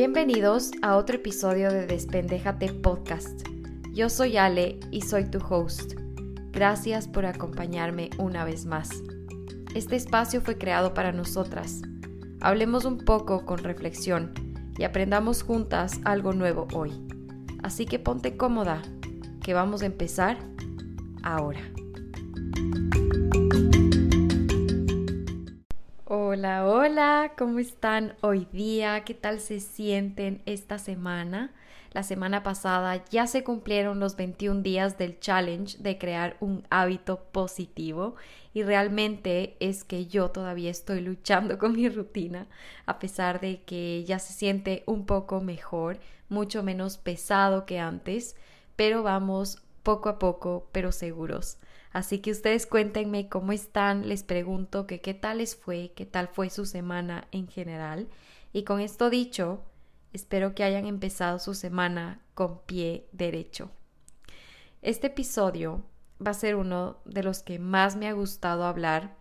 Bienvenidos a otro episodio de Despendéjate Podcast. Yo soy Ale y soy tu host. Gracias por acompañarme una vez más. Este espacio fue creado para nosotras. Hablemos un poco con reflexión y aprendamos juntas algo nuevo hoy. Así que ponte cómoda, que vamos a empezar ahora. Hola, hola, ¿cómo están hoy día? ¿Qué tal se sienten esta semana? La semana pasada ya se cumplieron los 21 días del challenge de crear un hábito positivo y realmente es que yo todavía estoy luchando con mi rutina a pesar de que ya se siente un poco mejor, mucho menos pesado que antes, pero vamos poco a poco, pero seguros. Así que ustedes cuéntenme cómo están, les pregunto que qué tal les fue, qué tal fue su semana en general. Y con esto dicho, espero que hayan empezado su semana con pie derecho. Este episodio va a ser uno de los que más me ha gustado hablar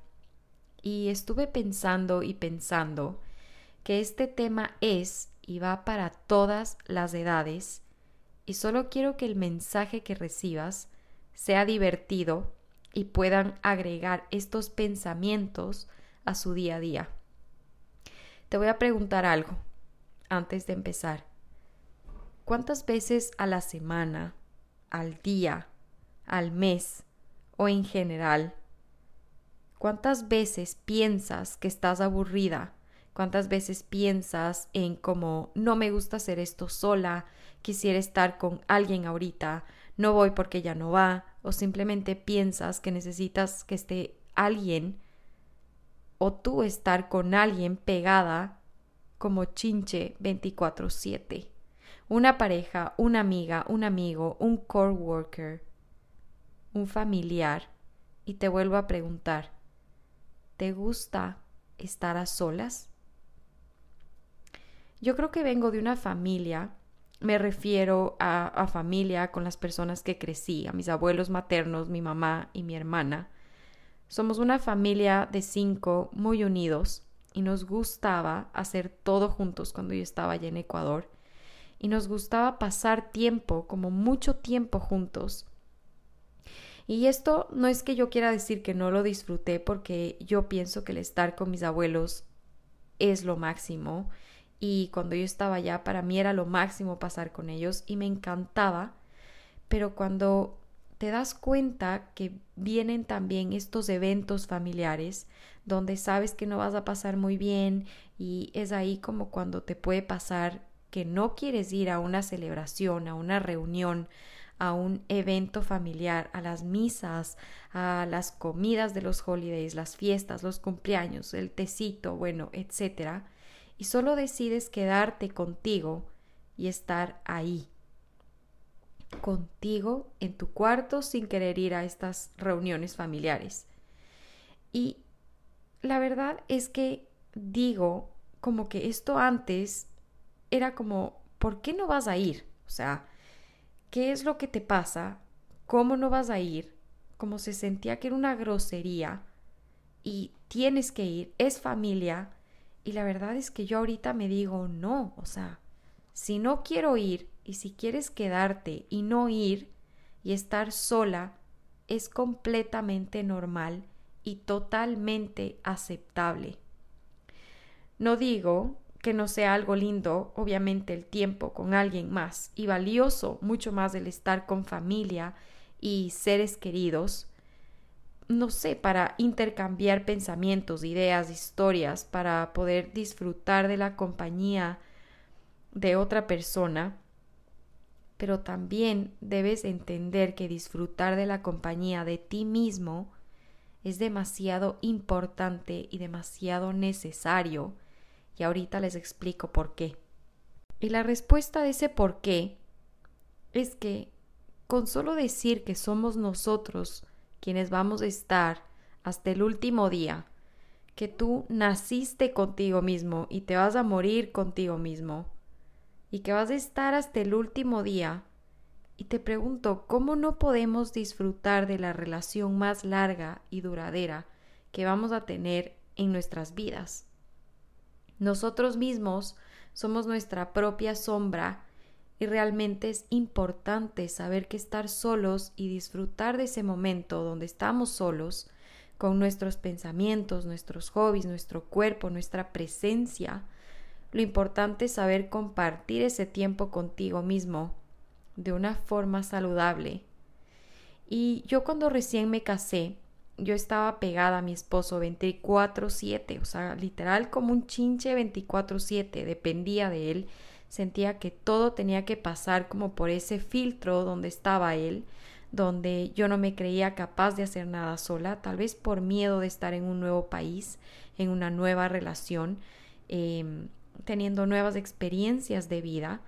y estuve pensando y pensando que este tema es y va para todas las edades y solo quiero que el mensaje que recibas sea divertido y puedan agregar estos pensamientos a su día a día. Te voy a preguntar algo antes de empezar. ¿Cuántas veces a la semana, al día, al mes o en general, cuántas veces piensas que estás aburrida? ¿Cuántas veces piensas en cómo no me gusta hacer esto sola, quisiera estar con alguien ahorita, no voy porque ya no va, o simplemente piensas que necesitas que esté alguien o tú estar con alguien pegada como chinche 24/7. Una pareja, una amiga, un amigo, un coworker, un familiar. Y te vuelvo a preguntar, ¿te gusta estar a solas? Yo creo que vengo de una familia me refiero a, familia con las personas que crecí, a mis abuelos maternos, mi mamá y mi hermana. Somos una familia de cinco muy unidos y nos gustaba hacer todo juntos cuando yo estaba allá en Ecuador y nos gustaba pasar tiempo, como mucho tiempo juntos. Y esto no es que yo quiera decir que no lo disfruté porque yo pienso que el estar con mis abuelos es lo máximo y cuando yo estaba allá para mí era lo máximo pasar con ellos y me encantaba, pero cuando te das cuenta que vienen también estos eventos familiares donde sabes que no vas a pasar muy bien y es ahí como cuando te puede pasar que no quieres ir a una celebración, a una reunión, a un evento familiar, a las misas, a las comidas de los holidays, las fiestas, los cumpleaños, el tecito, bueno, etcétera y solo decides quedarte contigo y estar ahí, contigo en tu cuarto sin querer ir a estas reuniones familiares. Y la verdad es que digo como que esto antes era como, ¿por qué no vas a ir? O sea, ¿qué es lo que te pasa? ¿Cómo no vas a ir? Como se sentía que era una grosería y tienes que ir, es familia, y la verdad es que yo ahorita me digo, no, o sea, si no quiero ir y si quieres quedarte y no ir y estar sola, es completamente normal y totalmente aceptable. No digo que no sea algo lindo, obviamente el tiempo con alguien más y valioso, mucho más el estar con familia y seres queridos, no sé, para intercambiar pensamientos, ideas, historias, para poder disfrutar de la compañía de otra persona, pero también debes entender que disfrutar de la compañía de ti mismo es demasiado importante y demasiado necesario, y ahorita les explico por qué. Y la respuesta de ese por qué es que con solo decir que somos nosotros quienes vamos a estar hasta el último día, que tú naciste contigo mismo y te vas a morir contigo mismo, y que vas a estar hasta el último día, y te pregunto, ¿cómo no podemos disfrutar de la relación más larga y duradera que vamos a tener en nuestras vidas? Nosotros mismos somos nuestra propia sombra y realmente es importante saber que estar solos y disfrutar de ese momento donde estamos solos, con nuestros pensamientos, nuestros hobbies, nuestro cuerpo, nuestra presencia, lo importante es saber compartir ese tiempo contigo mismo de una forma saludable. Y yo cuando recién me casé, yo estaba pegada a mi esposo 24/7, o sea, literal como un chinche 24/7, dependía de él, sentía que todo tenía que pasar como por ese filtro donde estaba él, donde yo no me creía capaz de hacer nada sola, tal vez por miedo de estar en un nuevo país, en una nueva relación, em, teniendo nuevas experiencias de vida,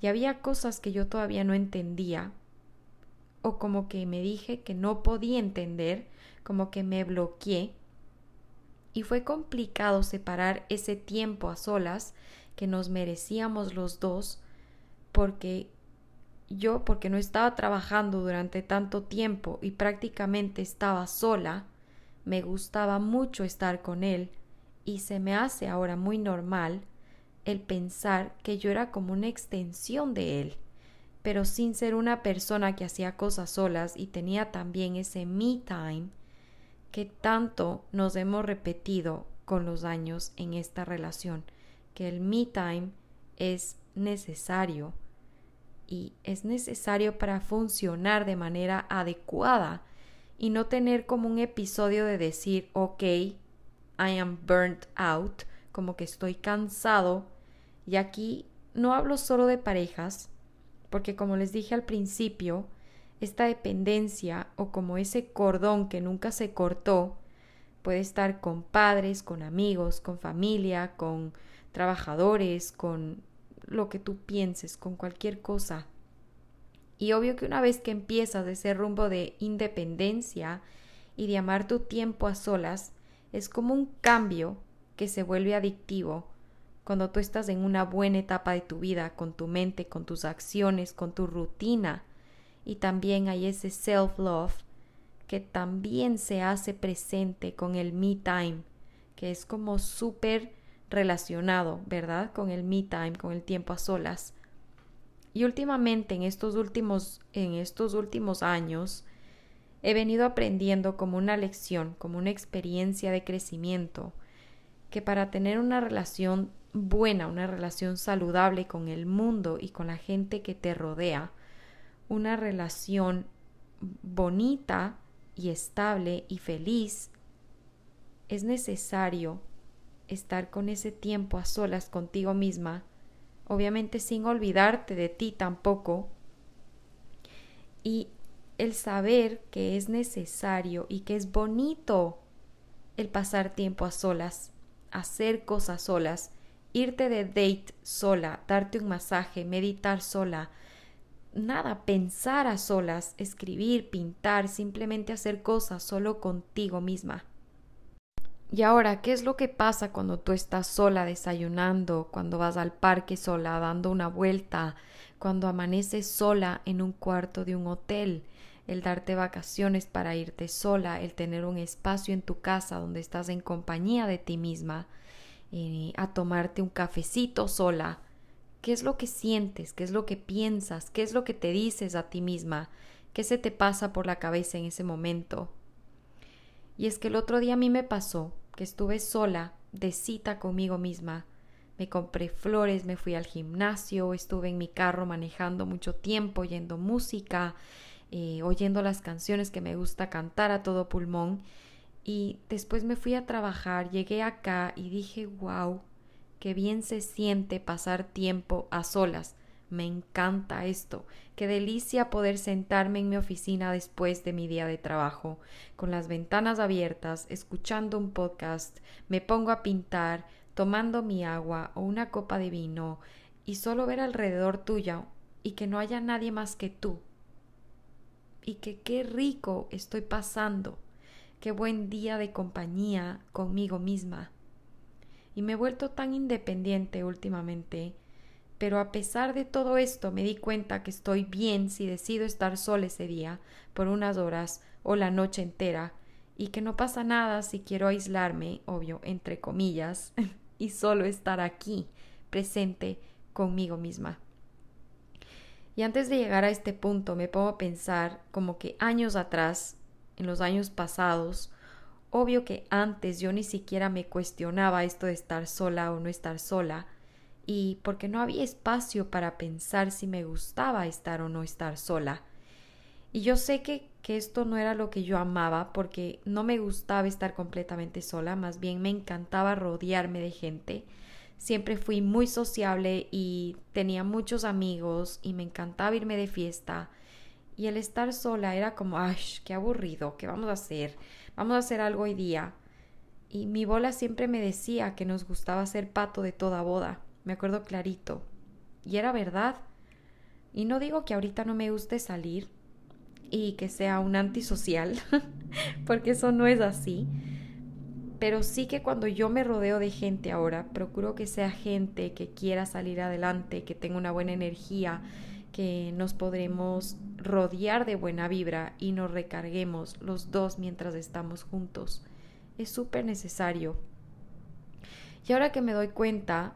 y había cosas que yo todavía no entendía, o como que me dije que no podía entender, como que me bloqueé, y fue complicado separar ese tiempo a solas que nos merecíamos los dos, porque yo, porque no estaba trabajando durante tanto tiempo y prácticamente estaba sola, me gustaba mucho estar con él y se me hace ahora muy normal el pensar que yo era como una extensión de él, pero sin ser una persona que hacía cosas solas y tenía también ese me time que tanto nos hemos repetido con los años en esta relación, que el me time es necesario y es necesario para funcionar de manera adecuada y no tener como un episodio de decir, ok, I am burnt out, como que estoy cansado. Y aquí no hablo solo de parejas, porque como les dije al principio, esta dependencia o como ese cordón que nunca se cortó puede estar con padres, con amigos, con familia, con trabajadores, con lo que tú pienses, con cualquier cosa. Y obvio que una vez que empiezas ese rumbo de independencia y de amar tu tiempo a solas, es como un cambio que se vuelve adictivo cuando tú estás en una buena etapa de tu vida, con tu mente, con tus acciones, con tu rutina. Y también hay ese self-love que también se hace presente con el me time, que es como súper relacionado, ¿verdad? Con el me time, con el tiempo a solas. Y últimamente, en estos últimos, en estos últimos años, he venido aprendiendo como una lección, como una experiencia de crecimiento, que para tener una relación buena, una relación saludable con el mundo y con la gente que te rodea, una relación bonita y estable y feliz, es necesario estar con ese tiempo a solas contigo misma, obviamente sin olvidarte de ti tampoco, y el saber que es necesario y que es bonito el pasar tiempo a solas, hacer cosas solas, irte de date sola, darte un masaje, meditar sola, nada, pensar a solas, escribir, pintar, simplemente hacer cosas solo contigo misma. Y ahora, ¿qué es lo que pasa cuando tú estás sola desayunando, cuando vas al parque sola dando una vuelta, cuando amaneces sola en un cuarto de un hotel? El darte vacaciones para irte sola, el tener un espacio en tu casa donde estás en compañía de ti misma, eh, a tomarte un cafecito sola. ¿Qué es lo que sientes? ¿Qué es lo que piensas? ¿Qué es lo que te dices a ti misma? ¿Qué se te pasa por la cabeza en ese momento? Y es que el otro día a mí me pasó que estuve sola, de cita conmigo misma. Me compré flores, me fui al gimnasio, estuve en mi carro manejando mucho tiempo, oyendo música, eh, oyendo las canciones que me gusta cantar a todo pulmón. Y después me fui a trabajar, llegué acá y dije, wow, qué bien se siente pasar tiempo a solas me encanta esto. Qué delicia poder sentarme en mi oficina después de mi día de trabajo, con las ventanas abiertas, escuchando un podcast, me pongo a pintar, tomando mi agua o una copa de vino, y solo ver alrededor tuya y que no haya nadie más que tú. Y que qué rico estoy pasando, qué buen día de compañía conmigo misma. Y me he vuelto tan independiente últimamente pero a pesar de todo esto me di cuenta que estoy bien si decido estar sola ese día, por unas horas o la noche entera, y que no pasa nada si quiero aislarme, obvio, entre comillas, y solo estar aquí, presente conmigo misma. Y antes de llegar a este punto me pongo a pensar como que años atrás, en los años pasados, obvio que antes yo ni siquiera me cuestionaba esto de estar sola o no estar sola, y porque no había espacio para pensar si me gustaba estar o no estar sola. Y yo sé que, que, esto no era lo que yo amaba porque no me gustaba estar completamente sola, más bien me encantaba rodearme de gente siempre fui muy sociable y tenía muchos amigos y me encantaba irme de fiesta. Y el estar sola era como, ay, qué aburrido, ¿qué vamos a hacer? Vamos a hacer algo hoy día. Y mi bola siempre me decía que nos gustaba ser pato de toda boda. Me acuerdo clarito. Y era verdad. Y no digo que ahorita no me guste salir y que sea un antisocial, porque eso no es así pero sí que cuando yo me rodeo de gente ahora, procuro que sea gente que quiera salir adelante, que tenga una buena energía, que nos podremos rodear de buena vibra y nos recarguemos los dos mientras estamos juntos. Es súper necesario. Y ahora que me doy cuenta,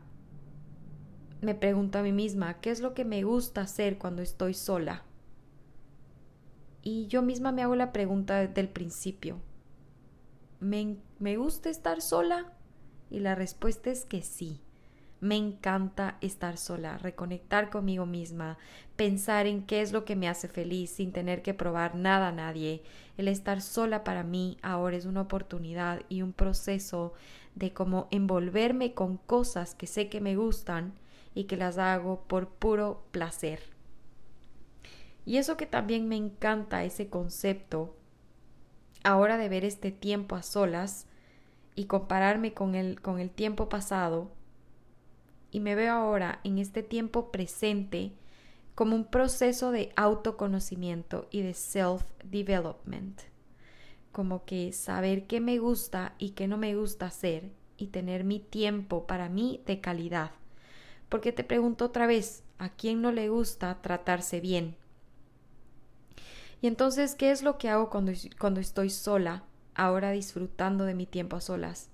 me pregunto a mí misma, ¿qué es lo que me gusta hacer cuando estoy sola? Y yo misma me hago la pregunta desde el principio. ¿me, ¿me gusta estar sola? Y la respuesta es que sí. Me encanta estar sola, reconectar conmigo misma, pensar en qué es lo que me hace feliz sin tener que probar nada a nadie. El estar sola para mí ahora es una oportunidad y un proceso de cómo envolverme con cosas que sé que me gustan y que las hago por puro placer. Y eso que también me encanta ese concepto ahora de ver este tiempo a solas y compararme con el, con el tiempo pasado, y me veo ahora en este tiempo presente como un proceso de autoconocimiento y de self-development, como que saber qué me gusta y qué no me gusta hacer y tener mi tiempo para mí de calidad. Porque te pregunto otra vez, ¿a quién no le gusta tratarse bien? Y entonces, ¿qué es lo que hago cuando, cuando estoy sola, ahora disfrutando de mi tiempo a solas?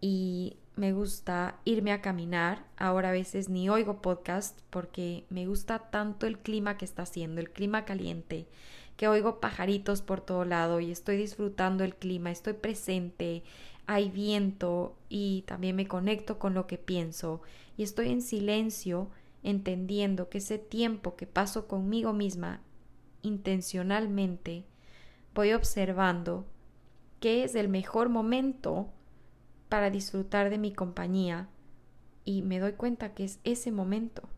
Y me gusta irme a caminar, ahora a veces ni oigo podcast porque me gusta tanto el clima que está haciendo, el clima caliente, que oigo pajaritos por todo lado y estoy disfrutando el clima, estoy presente, hay viento y también me conecto con lo que pienso y estoy en silencio entendiendo que ese tiempo que paso conmigo misma intencionalmente voy observando qué es el mejor momento para disfrutar de mi compañía y me doy cuenta que es ese momento.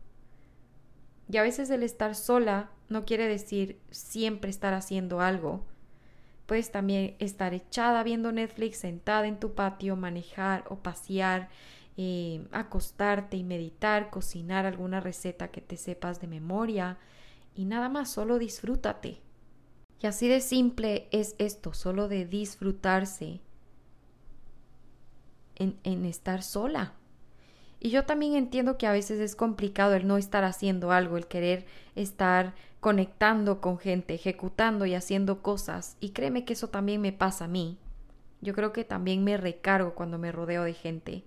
Y a veces el estar sola no quiere decir siempre estar haciendo algo. Puedes también estar echada viendo Netflix, sentada en tu patio, manejar o pasear, eh, acostarte y meditar, cocinar alguna receta que te sepas de memoria, y nada más, solo disfrútate. Y así de simple es esto, solo de disfrutarse en, en estar sola. Y yo también entiendo que a veces es complicado el no estar haciendo algo, el querer estar conectando con gente, ejecutando y haciendo cosas. Y créeme que eso también me pasa a mí. Yo creo que también me recargo cuando me rodeo de gente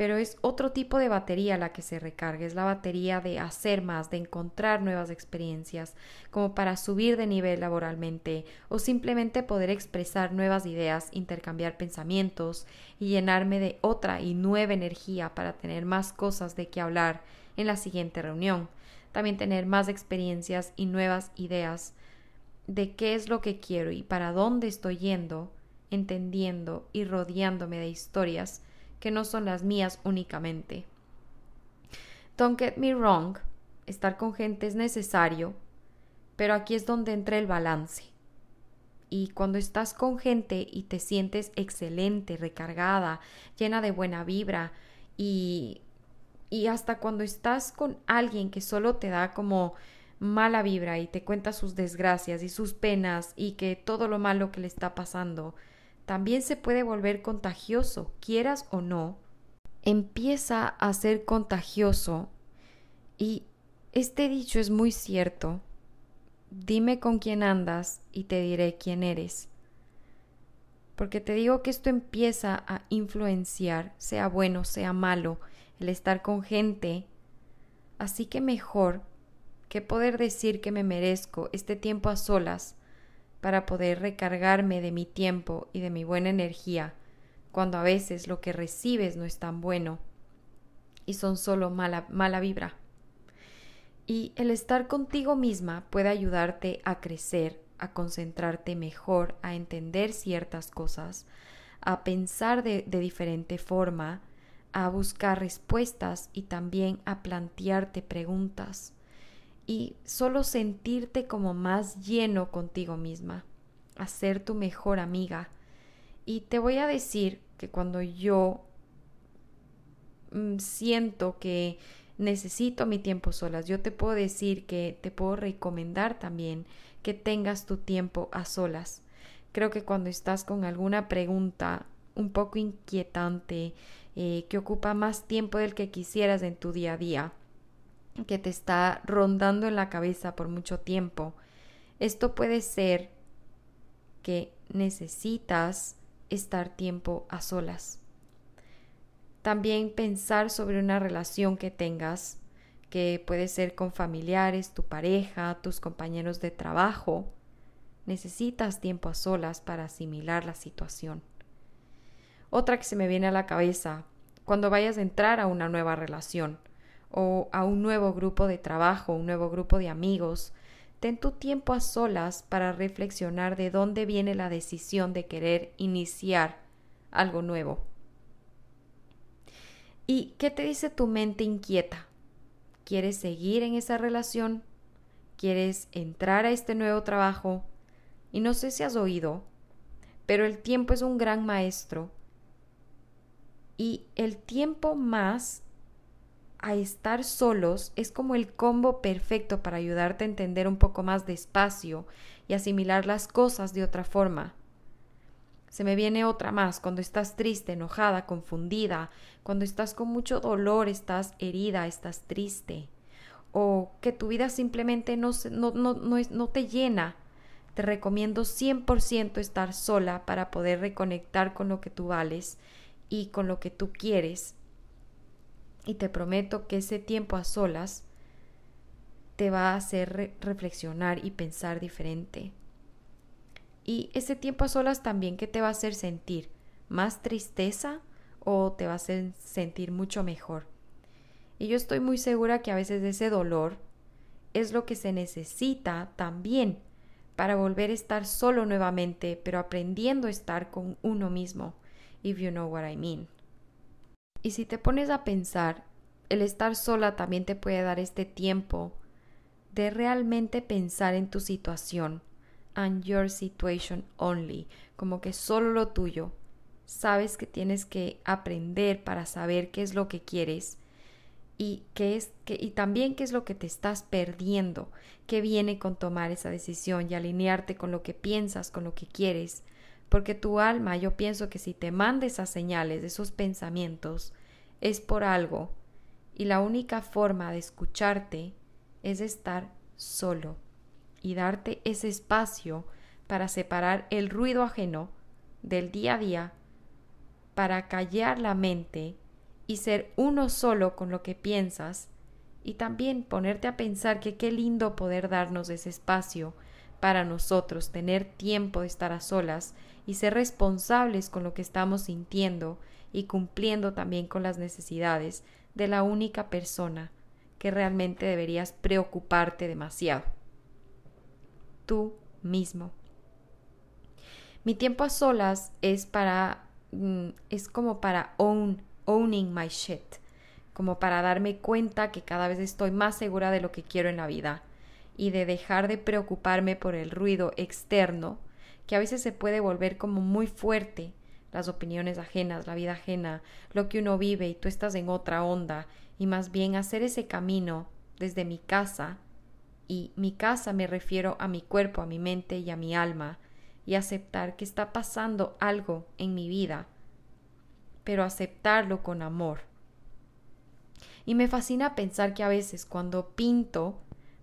pero es otro tipo de batería la que se recarga, es la batería de hacer más, de encontrar nuevas experiencias, como para subir de nivel laboralmente o simplemente poder expresar nuevas ideas, intercambiar pensamientos y llenarme de otra y nueva energía para tener más cosas de qué hablar en la siguiente reunión, también tener más experiencias y nuevas ideas de qué es lo que quiero y para dónde estoy yendo, entendiendo y rodeándome de historias que no son las mías únicamente. Don't get me wrong, estar con gente es necesario, pero aquí es donde entra el balance. Y cuando estás con gente y te sientes excelente, recargada, llena de buena vibra y, y hasta cuando estás con alguien que solo te da como mala vibra y te cuenta sus desgracias y sus penas y que todo lo malo que le está pasando, también se puede volver contagioso, quieras o no. Empieza a ser contagioso y este dicho es muy cierto. Dime con quién andas y te diré quién eres. Porque te digo que esto empieza a influenciar, sea bueno, sea malo, el estar con gente. Así que mejor que poder decir que me merezco este tiempo a solas para poder recargarme de mi tiempo y de mi buena energía, cuando a veces lo que recibes no es tan bueno y son solo mala, mala vibra. Y el estar contigo misma puede ayudarte a crecer, a concentrarte mejor, a entender ciertas cosas, a pensar de, de diferente forma, a buscar respuestas y también a plantearte preguntas y solo sentirte como más lleno contigo misma, a ser tu mejor amiga. Y te voy a decir que cuando yo mm, siento que necesito mi tiempo solas, yo te puedo decir que te puedo recomendar también que tengas tu tiempo a solas. Creo que cuando estás con alguna pregunta un poco inquietante, eh, que ocupa más tiempo del que quisieras en tu día a día, que te está rondando en la cabeza por mucho tiempo, esto puede ser que necesitas estar tiempo a solas. También pensar sobre una relación que tengas que puede ser con familiares, tu pareja, tus compañeros de trabajo. Necesitas tiempo a solas para asimilar la situación. Otra que se me viene a la cabeza, cuando vayas a entrar a una nueva relación o a un nuevo grupo de trabajo, un nuevo grupo de amigos, ten tu tiempo a solas para reflexionar de dónde viene la decisión de querer iniciar algo nuevo. ¿Y qué te dice tu mente inquieta? ¿Quieres seguir en esa relación? ¿Quieres entrar a este nuevo trabajo? Y no sé si has oído, pero el tiempo es un gran maestro. Y el tiempo más a estar solos es como el combo perfecto para ayudarte a entender un poco más despacio y asimilar las cosas de otra forma. Se me viene otra más, cuando estás triste, enojada, confundida, cuando estás con mucho dolor, estás herida, estás triste, o que tu vida simplemente no, no, no, no te llena. Te recomiendo 100% estar sola para poder reconectar con lo que tú vales y con lo que tú quieres. Y te prometo que ese tiempo a solas te va a hacer reflexionar y pensar diferente. Y ese tiempo a solas también que te va a hacer sentir más tristeza o te va a hacer sentir mucho mejor. Y yo estoy muy segura que a veces ese dolor es lo que se necesita también para volver a estar solo nuevamente, pero aprendiendo a estar con uno mismo, if you know what I mean. Y si te pones a pensar, el estar sola también te puede dar este tiempo de realmente pensar en tu situación and your situation only, como que solo lo tuyo. Sabes que tienes que aprender para saber qué es lo que quieres y qué es que y también qué es lo que te estás perdiendo, qué viene con tomar esa decisión y alinearte con lo que piensas, con lo que quieres, porque tu alma, yo pienso que si te manda esas señales, esos pensamientos, es por algo, y la única forma de escucharte es estar solo y darte ese espacio para separar el ruido ajeno del día a día, para callar la mente y ser uno solo con lo que piensas y también ponerte a pensar que qué lindo poder darnos ese espacio para nosotros, tener tiempo de estar a solas y ser responsables con lo que estamos sintiendo y cumpliendo también con las necesidades de la única persona que realmente deberías preocuparte demasiado tú mismo. Mi tiempo a solas es para mm, es como para own, owning my shit, como para darme cuenta que cada vez estoy más segura de lo que quiero en la vida y de dejar de preocuparme por el ruido externo que a veces se puede volver como muy fuerte las opiniones ajenas, la vida ajena, lo que uno vive y tú estás en otra onda y más bien hacer ese camino desde mi casa y mi casa me refiero a mi cuerpo, a mi mente y a mi alma, y aceptar que está pasando algo en mi vida, pero aceptarlo con amor. Y me fascina pensar que a veces cuando pinto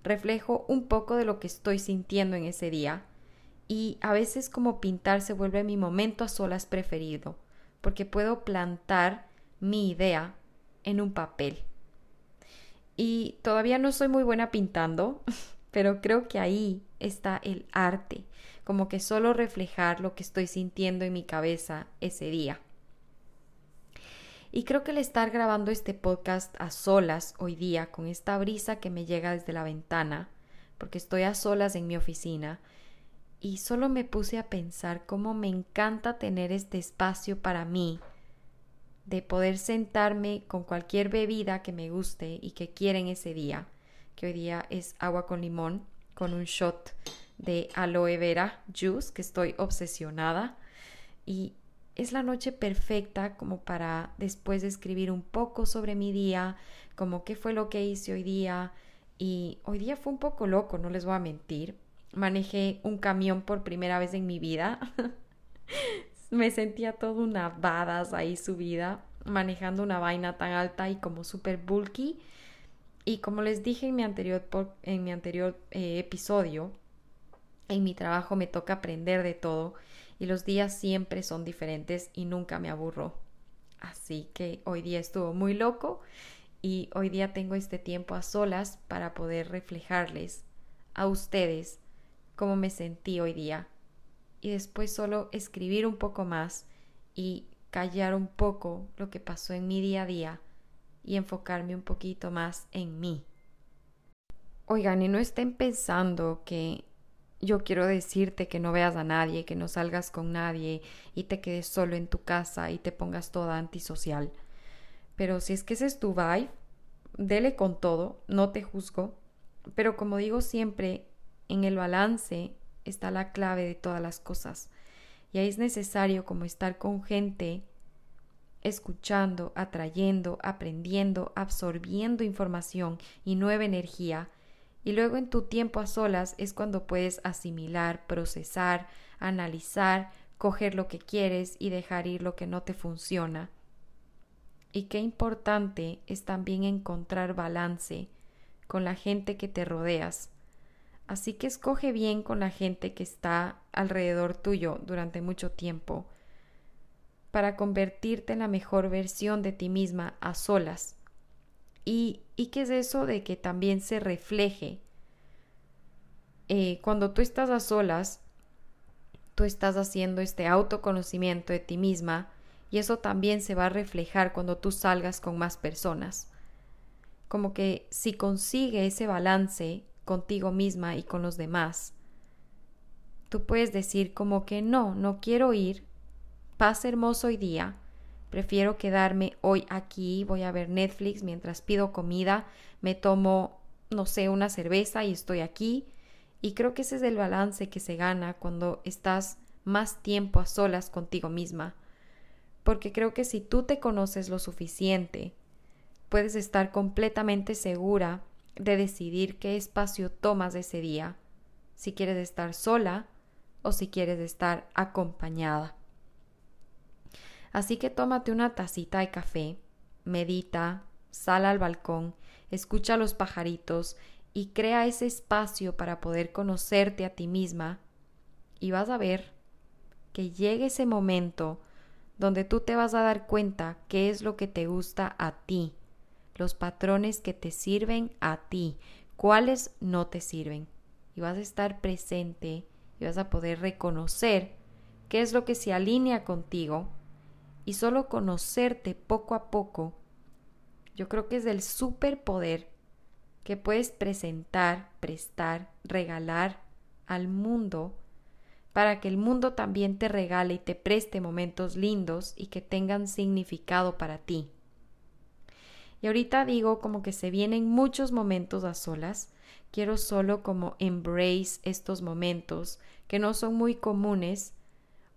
reflejo un poco de lo que estoy sintiendo en ese día y a veces como pintar se vuelve mi momento a solas preferido, porque puedo plantar mi idea en un papel. Y todavía no soy muy buena pintando, pero creo que ahí está el arte, como que solo reflejar lo que estoy sintiendo en mi cabeza ese día. Y creo que el estar grabando este podcast a solas hoy día, con esta brisa que me llega desde la ventana, porque estoy a solas en mi oficina, y solo me puse a pensar cómo me encanta tener este espacio para mí, de poder sentarme con cualquier bebida que me guste y que quiera en ese día, que hoy día es agua con limón, con un shot de aloe vera juice, que estoy obsesionada, y es la noche perfecta como para después de escribir un poco sobre mi día, como qué fue lo que hice hoy día, y hoy día fue un poco loco, no les voy a mentir, manejé un camión por primera vez en mi vida. Me sentía toda una badass ahí subida, manejando una vaina tan alta y como súper bulky. Y como les dije en mi anterior, en mi anterior eh, episodio, en mi trabajo me toca aprender de todo y los días siempre son diferentes y nunca me aburro. Así que hoy día estuvo muy loco y hoy día tengo este tiempo a solas para poder reflejarles a ustedes cómo me sentí hoy día y después solo escribir un poco más y callar un poco lo que pasó en mi día a día y enfocarme un poquito más en mí. Oigan, y no estén pensando que yo quiero decirte que no veas a nadie, que no salgas con nadie y te quedes solo en tu casa y te pongas toda antisocial. Pero si es que ese es tu vibe, dele con todo, no te juzgo. Pero como digo siempre, en el balance está la clave de todas las cosas. Y ahí es necesario como estar con gente escuchando, atrayendo, aprendiendo, absorbiendo información y nueva energía. Y luego en tu tiempo a solas es cuando puedes asimilar, procesar, analizar, coger lo que quieres y dejar ir lo que no te funciona. Y qué importante es también encontrar balance con la gente que te rodeas Así que escoge bien con la gente que está alrededor tuyo durante mucho tiempo para convertirte en la mejor versión de ti misma a solas. ¿Y, qué es eso de que también se refleje? Eh, cuando tú estás a solas, tú estás haciendo este autoconocimiento de ti misma y eso también se va a reflejar cuando tú salgas con más personas. Como que si consigue ese balance contigo misma y con los demás. Tú puedes decir como que no, no quiero ir, pasa hermoso hoy día, prefiero quedarme hoy aquí, voy a ver Netflix mientras pido comida, me tomo, no sé, una cerveza y estoy aquí. Y creo que ese es el balance que se gana cuando estás más tiempo a solas contigo misma. Porque creo que si tú te conoces lo suficiente, puedes estar completamente segura de decidir qué espacio tomas ese día, si quieres estar sola o si quieres estar acompañada. Así que tómate una tacita de café, medita, sal al balcón, escucha a los pajaritos y crea ese espacio para poder conocerte a ti misma y vas a ver que llegue ese momento donde tú te vas a dar cuenta qué es lo que te gusta a ti los patrones que te sirven a ti, cuáles no te sirven. Y vas a estar presente y vas a poder reconocer qué es lo que se alinea contigo y solo conocerte poco a poco. Yo creo que es el superpoder que puedes presentar, prestar, regalar al mundo para que el mundo también te regale y te preste momentos lindos y que tengan significado para ti. Y ahorita digo como que se vienen muchos momentos a solas. Quiero solo como embrace estos momentos que no son muy comunes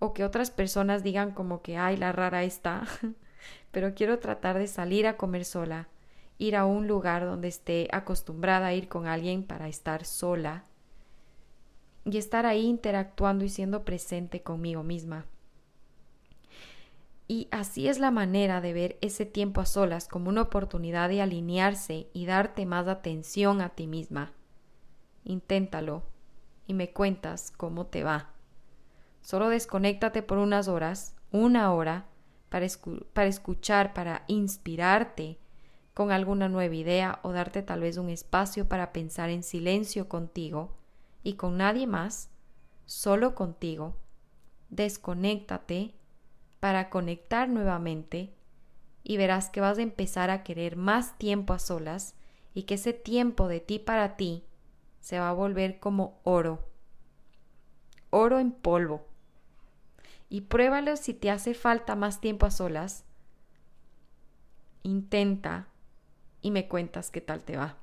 o que otras personas digan como que ay la rara está. Pero quiero tratar de salir a comer sola, ir a un lugar donde esté acostumbrada a ir con alguien para estar sola y estar ahí interactuando y siendo presente conmigo misma. Y así es la manera de ver ese tiempo a solas como una oportunidad de alinearse y darte más atención a ti misma. Inténtalo y me cuentas cómo te va. Solo desconéctate por unas horas, una hora, para, escuchar, para inspirarte con alguna nueva idea o darte tal vez un espacio para pensar en silencio contigo y con nadie más, solo contigo. Desconéctate para conectar nuevamente y verás que vas a empezar a querer más tiempo a solas y que ese tiempo de ti para ti se va a volver como oro. Oro en polvo. Y pruébalo si te hace falta más tiempo a solas. Intenta y me cuentas qué tal te va.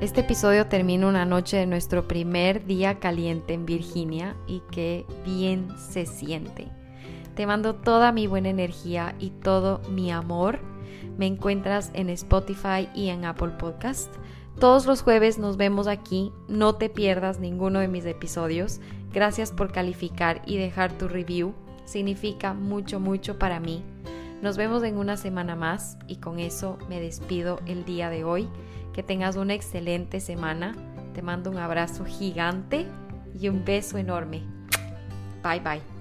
Este episodio termina una noche de nuestro primer día caliente en Virginia y qué bien se siente. Te mando toda mi buena energía y todo mi amor. Me encuentras en Spotify y en Apple Podcast. Todos los jueves nos vemos aquí. No te pierdas ninguno de mis episodios. Gracias por calificar y dejar tu review. Significa mucho, mucho para mí. Nos vemos en una semana más y con eso me despido el día de hoy. Que tengas una excelente semana. Te mando un abrazo gigante y un beso enorme. Bye bye.